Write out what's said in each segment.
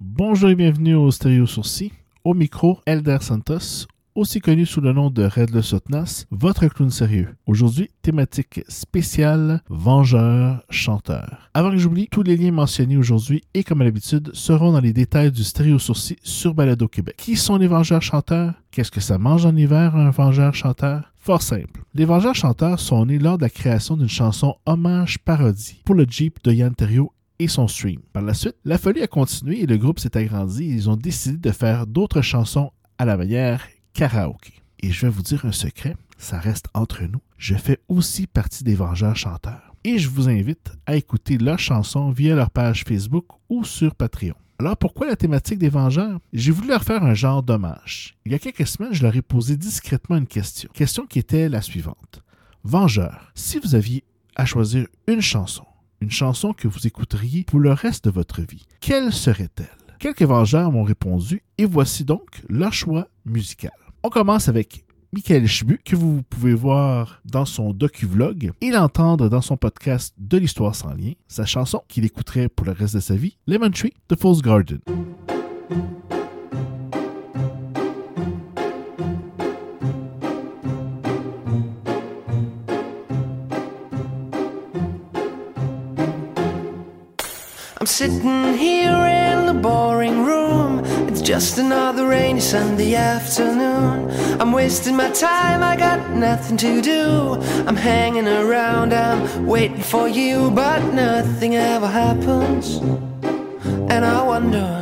Bonjour et bienvenue au Stéréo Sourcil. Au micro, Elder Santos, aussi connu sous le nom de Red Le Sotnas, votre clown sérieux. Aujourd'hui, thématique spéciale Vengeur Chanteur. Avant que j'oublie, tous les liens mentionnés aujourd'hui et comme à l'habitude seront dans les détails du Stéréo Sourcil sur Balado Québec. Qui sont les Vengeurs Chanteurs? Qu'est-ce que ça mange en hiver un Vengeur Chanteur? Fort simple. Les Vengeurs Chanteurs sont nés lors de la création d'une chanson hommage parodie pour le Jeep de Yann Terriot et son stream. Par la suite, la folie a continué et le groupe s'est agrandi et ils ont décidé de faire d'autres chansons à la manière karaoké. Et je vais vous dire un secret, ça reste entre nous. Je fais aussi partie des Vengeurs chanteurs. Et je vous invite à écouter leurs chansons via leur page Facebook ou sur Patreon. Alors pourquoi la thématique des Vengeurs? J'ai voulu leur faire un genre d'hommage. Il y a quelques semaines, je leur ai posé discrètement une question. Question qui était la suivante. Vengeurs, si vous aviez à choisir une chanson, une chanson que vous écouteriez pour le reste de votre vie, quelle serait-elle? Quelques Vengeurs m'ont répondu et voici donc leur choix musical. On commence avec Michael Chbu, que vous pouvez voir dans son docu-vlog et l'entendre dans son podcast de l'histoire sans lien, sa chanson qu'il écouterait pour le reste de sa vie, Lemon Tree de False Garden. Just another rainy Sunday afternoon. I'm wasting my time, I got nothing to do. I'm hanging around, I'm waiting for you, but nothing ever happens. And I wonder.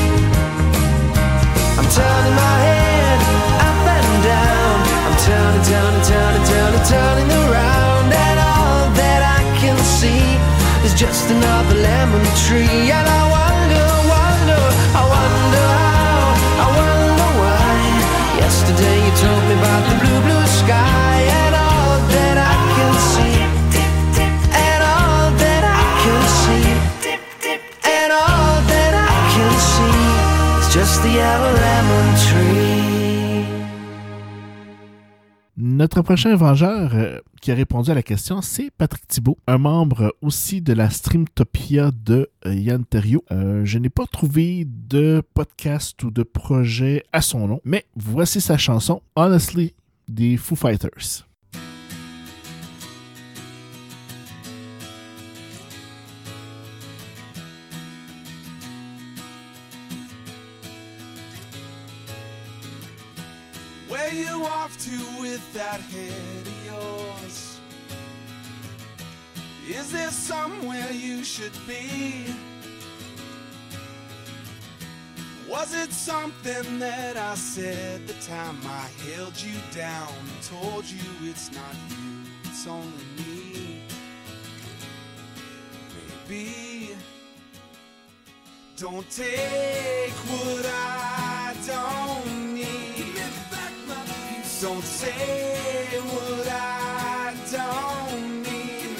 Turning my head up and down. I'm turning, turning, turning, turning, turning around. And all that I can see is just another lemon tree. Notre prochain vengeur euh, qui a répondu à la question, c'est Patrick Thibault, un membre aussi de la Streamtopia de euh, Yann. Euh, je n'ai pas trouvé de podcast ou de projet à son nom, mais voici sa chanson Honestly des Foo Fighters. You off to with that head of yours? Is there somewhere you should be? Was it something that I said the time I held you down and told you it's not you, it's only me? Maybe. Don't take what I don't. Don't say what I don't need.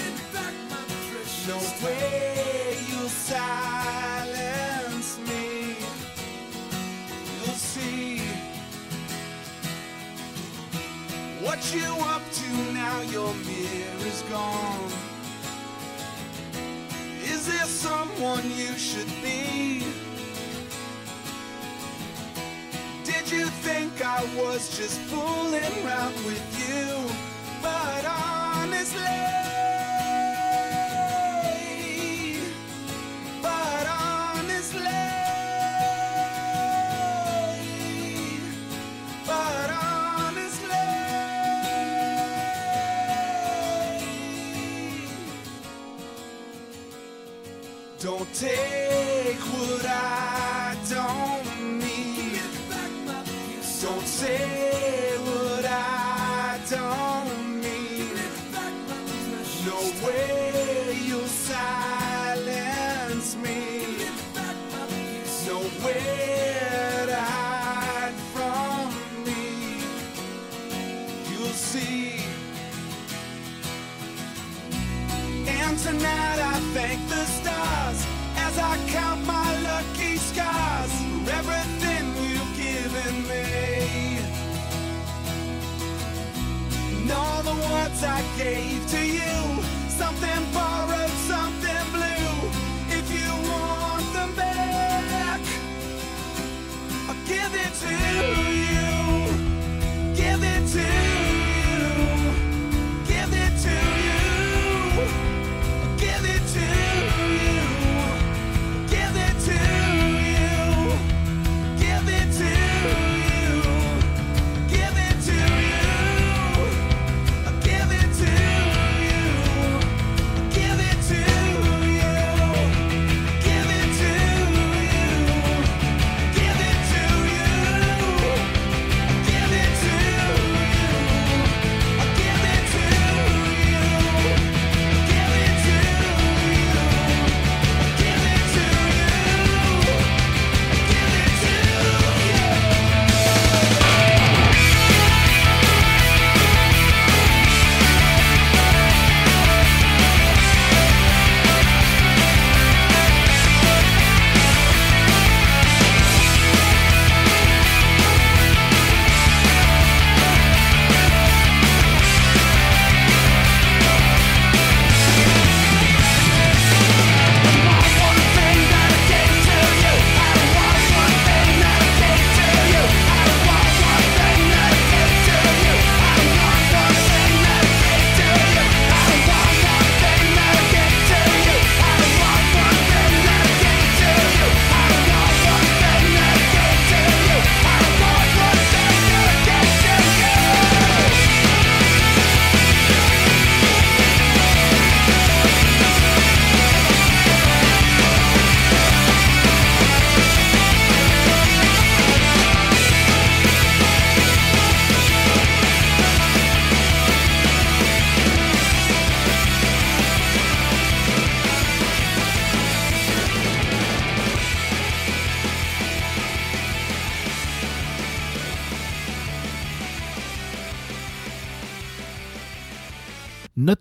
No way you'll silence me. You'll see what you up to now. Your mirror's gone. Is there someone you should be? I was just fooling around with you? But honestly, but honestly, but honestly. Don't take what I Thank.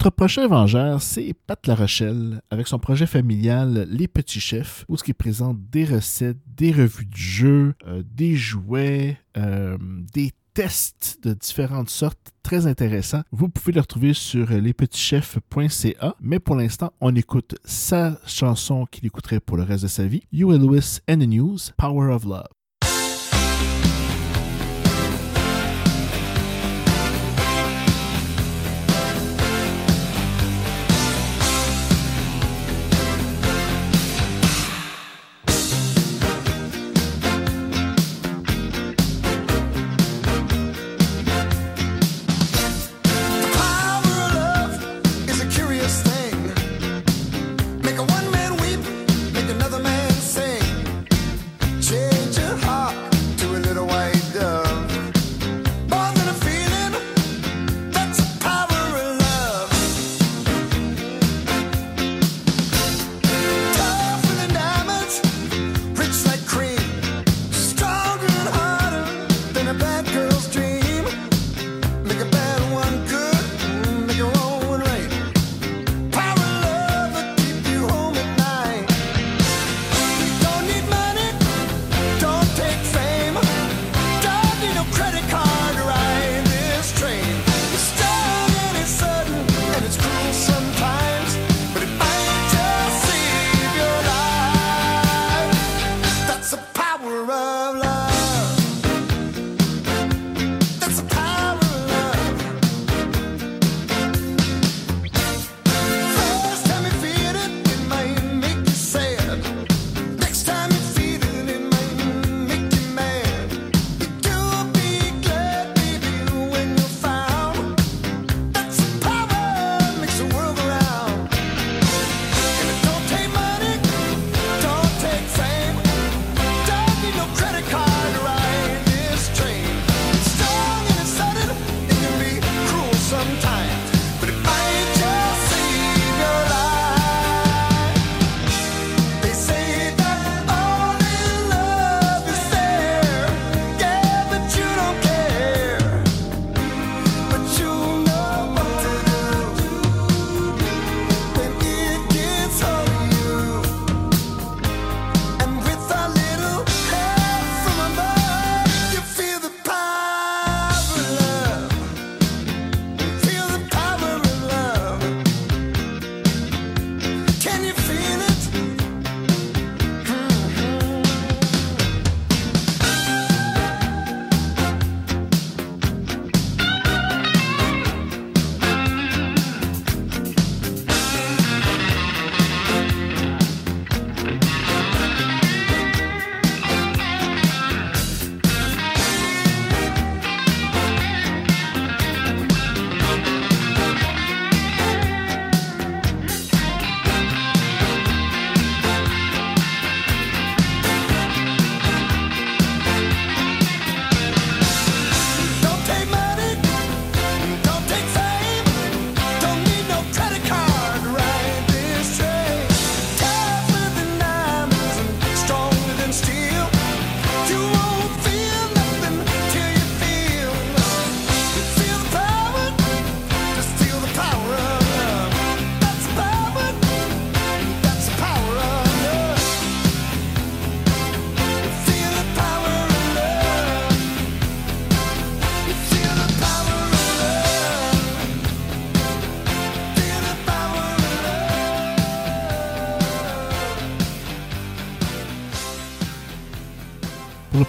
Notre prochain vengeur, c'est Pat La Rochelle, avec son projet familial Les Petits Chefs, où ce qui présente des recettes, des revues de jeux, euh, des jouets, euh, des tests de différentes sortes très intéressants. Vous pouvez le retrouver sur lespetitschefs.ca, mais pour l'instant, on écoute sa chanson qu'il écouterait pour le reste de sa vie, You and Lewis and the News, Power of Love.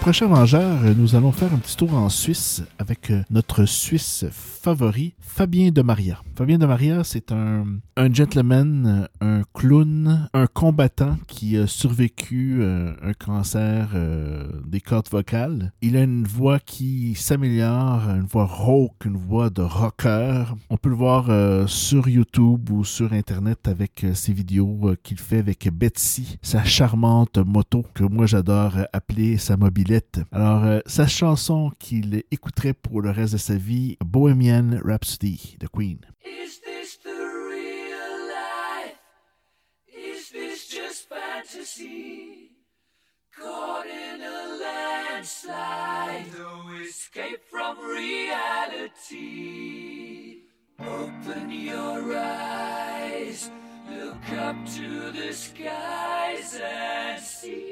Prochain Vengeur, euh, nous allons faire un petit tour en Suisse avec euh, notre Suisse favori, Fabien de Maria. Fabien de Maria, c'est un, gentleman, euh, un clown, un combattant qui a survécu euh, un cancer des cordes vocales. Il a une voix qui s'améliore, une voix rauque, une voix de rocker. On peut le voir sur YouTube ou sur Internet avec ses vidéos qu'il fait avec Betsy, sa charmante moto que moi j'adore appeler sa mobilette. Alors, euh, sa chanson qu'il écouterait pour le reste de sa vie, Bohemian Rhapsody de Queen. Is this the real life? Is this just fantasy? Caught in a landslide, no escape from reality. Open your eyes, look up to the skies and see.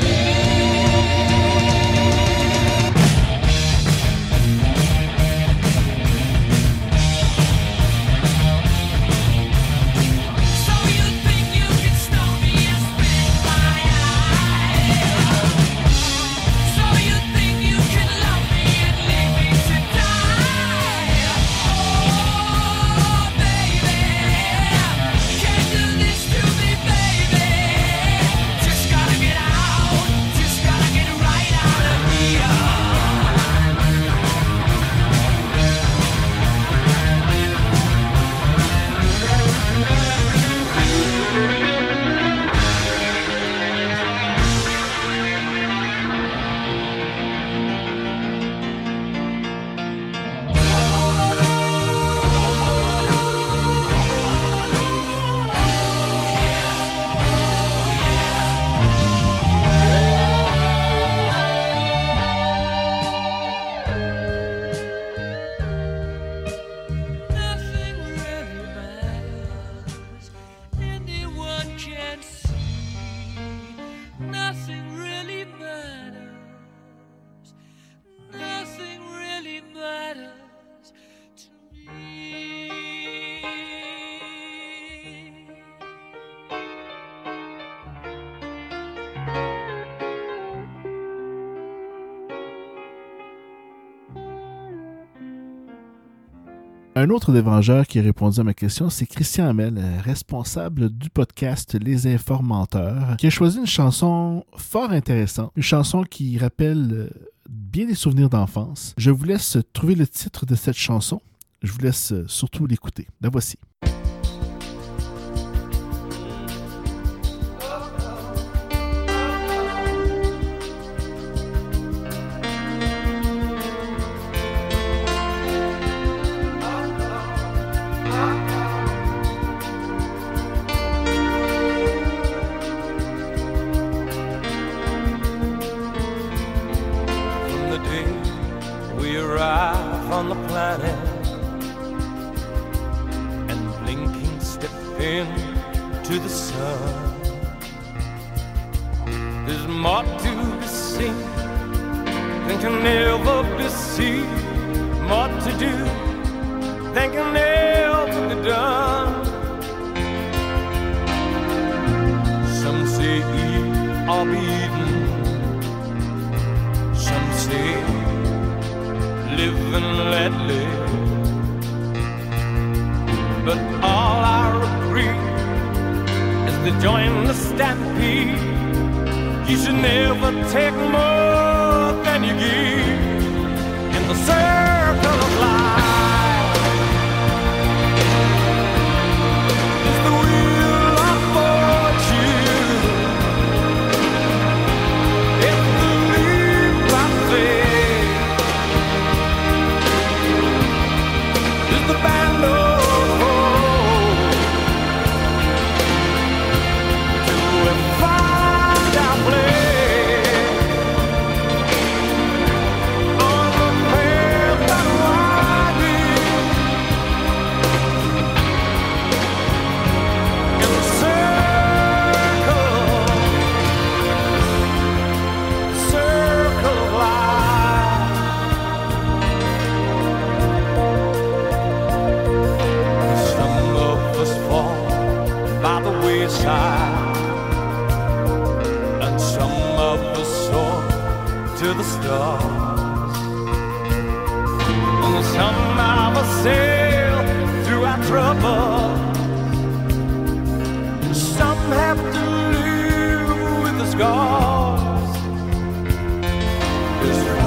Un autre des vengeurs qui a répondu à ma question, c'est Christian Hamel, euh, responsable du podcast Les Informanteurs, qui a choisi une chanson fort intéressante, une chanson qui rappelle euh, bien des souvenirs d'enfance. Je vous laisse trouver le titre de cette chanson. Je vous laisse euh, surtout l'écouter. La voici.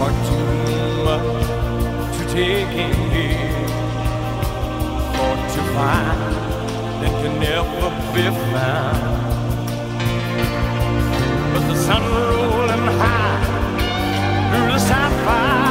are too much to take in here or to find that can never be found. But the sun rolling high through the sapphire.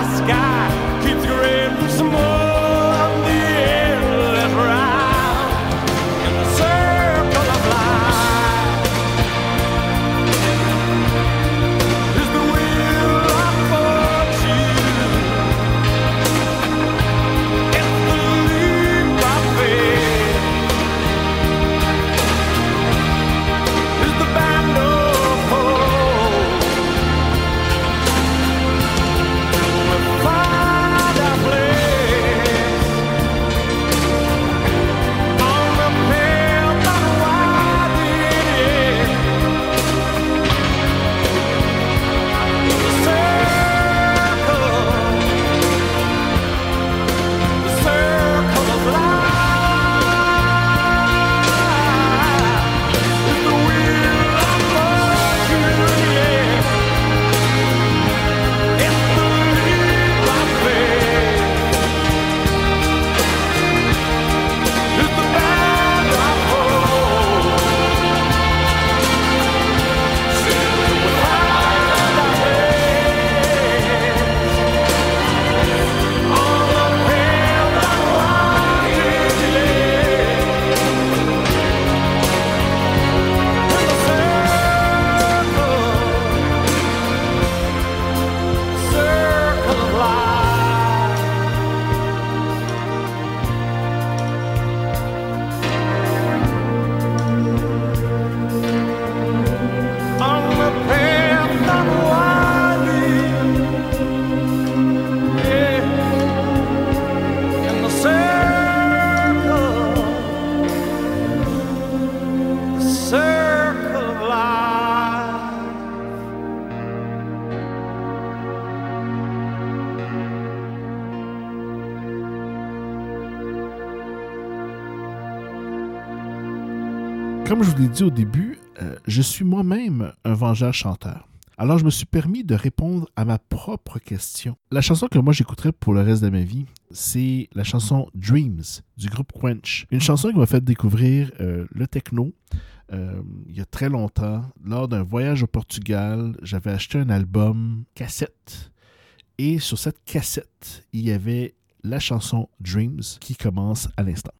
Comme je vous l'ai dit au début, euh, je suis moi-même un vengeur chanteur. Alors je me suis permis de répondre à ma propre question. La chanson que moi j'écouterai pour le reste de ma vie, c'est la chanson Dreams du groupe Quench. Une chanson qui m'a fait découvrir euh, le techno. euh, il y a très longtemps, lors d'un voyage au Portugal, j'avais acheté un album cassette. Et sur cette cassette, il y avait la chanson Dreams qui commence à l'instant.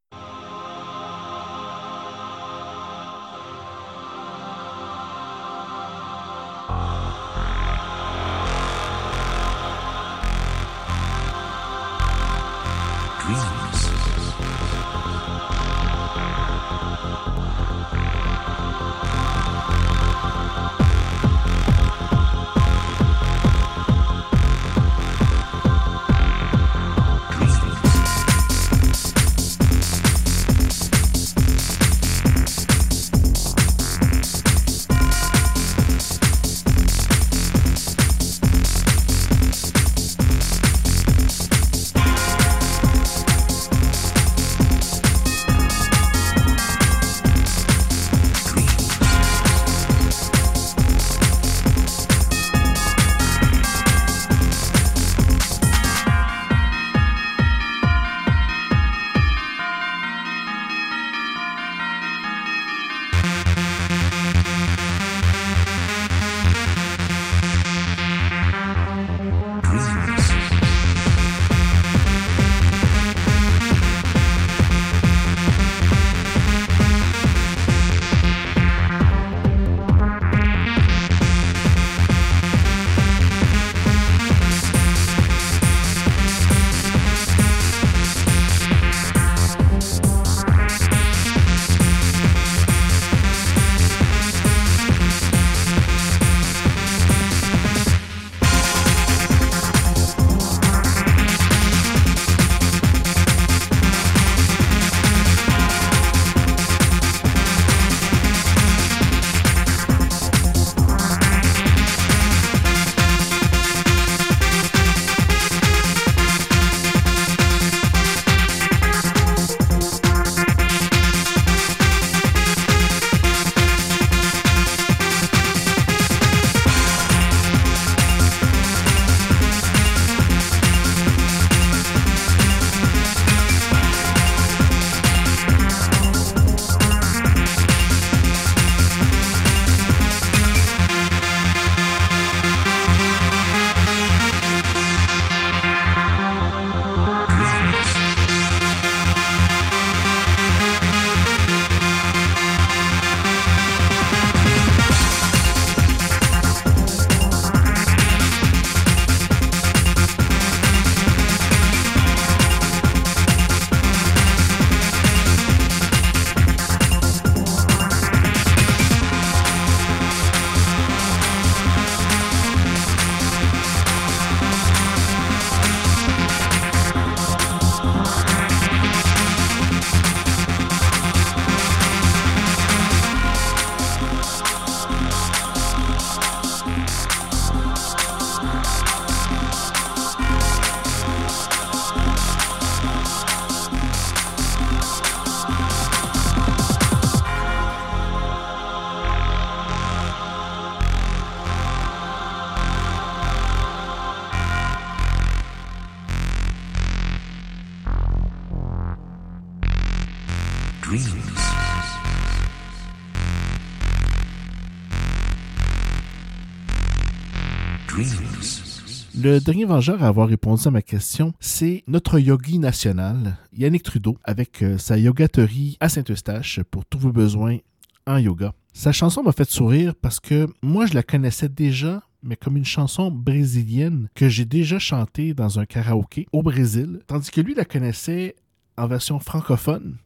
Le dernier vengeur à avoir répondu à ma question, c'est notre yogi national, Yannick Trudeau, avec euh, sa yogaterie à Saint-Eustache pour tous vos besoins en yoga. Sa chanson m'a fait sourire parce que moi, je la connaissais déjà, mais comme une chanson brésilienne que j'ai déjà chantée dans un karaoké au Brésil, tandis que lui la connaissait en version francophone,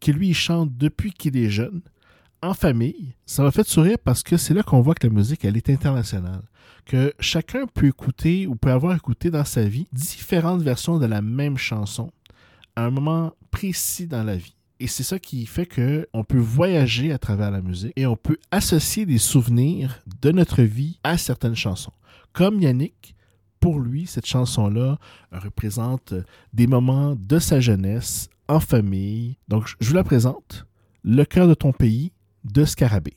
que lui chante depuis qu'il est jeune, en famille. Ça m'a fait sourire parce que c'est là qu'on voit que la musique, elle est internationale. Que chacun peut écouter ou peut avoir écouté dans sa vie différentes versions de la même chanson à un moment précis dans la vie. Et c'est ça qui fait que on peut voyager à travers la musique et on peut associer des souvenirs de notre vie à certaines chansons. Comme Yannick, pour lui, cette chanson-là représente des moments de sa jeunesse en famille. Donc, je vous la présente. Le cœur de ton pays de Scarabée.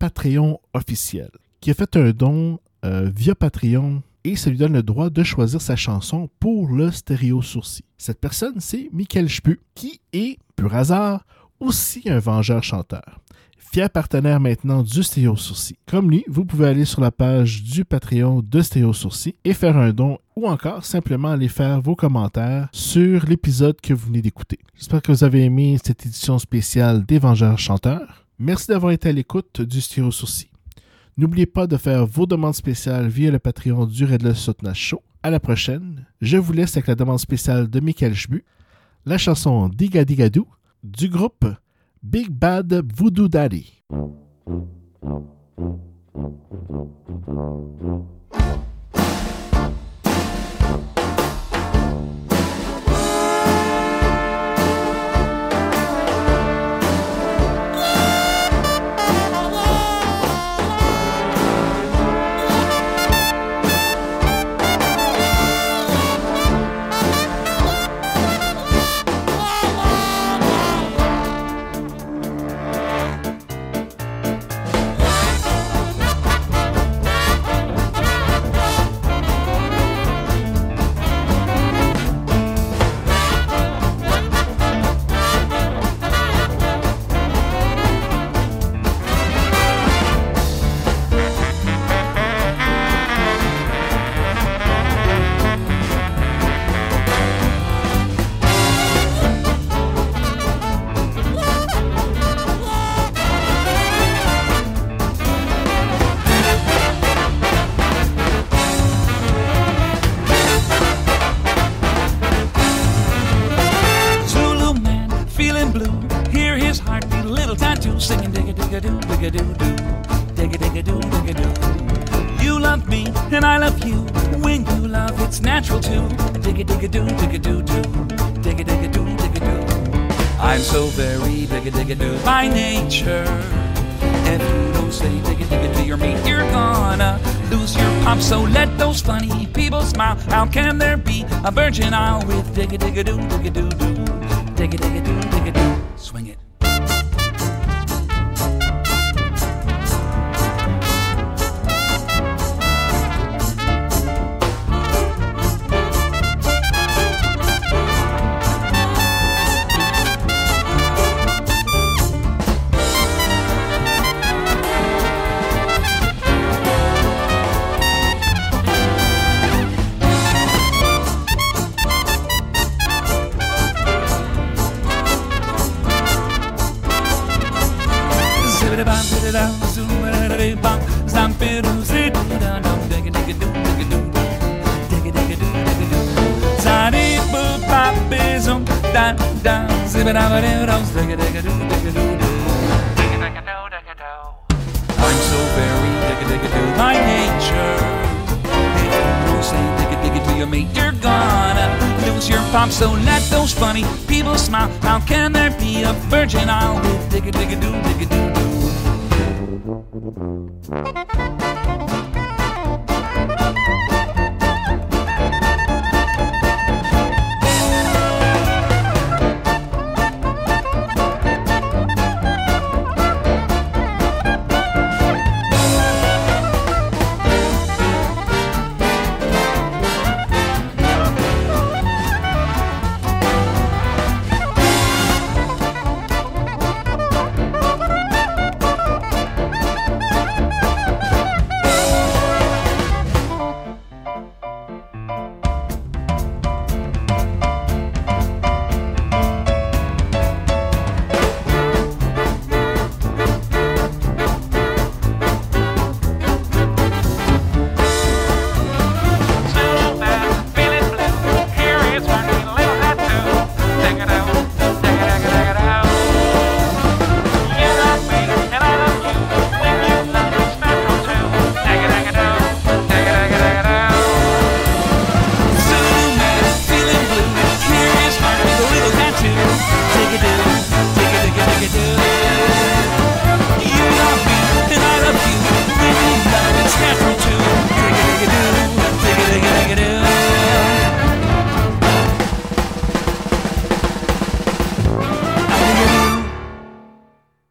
Patreon officiel, qui a fait un don euh, via Patreon et ça lui donne le droit de choisir sa chanson pour le stéréo sourcil. Cette personne, c'est Michael Spu, qui est, pur hasard, aussi un vengeur-chanteur. Fier partenaire maintenant du Stéo Sourcil. Comme lui, vous pouvez aller sur la page du Patreon de Stéo Sourcil et faire un don ou encore simplement aller faire vos commentaires sur l'épisode que vous venez d'écouter. J'espère que vous avez aimé cette édition spéciale des Vengeurs Chanteurs. Merci d'avoir été à l'écoute du Styro Sourcil. N'oubliez pas de faire vos demandes spéciales via le Patreon du Redless Sotna Show. À la prochaine, je vous laisse avec la demande spéciale de Michael Schbu, la chanson Digadigadou du groupe Big Bad Voodoo Daddy. a virgin isle with digga digga doo digga doo doo digga digga doo.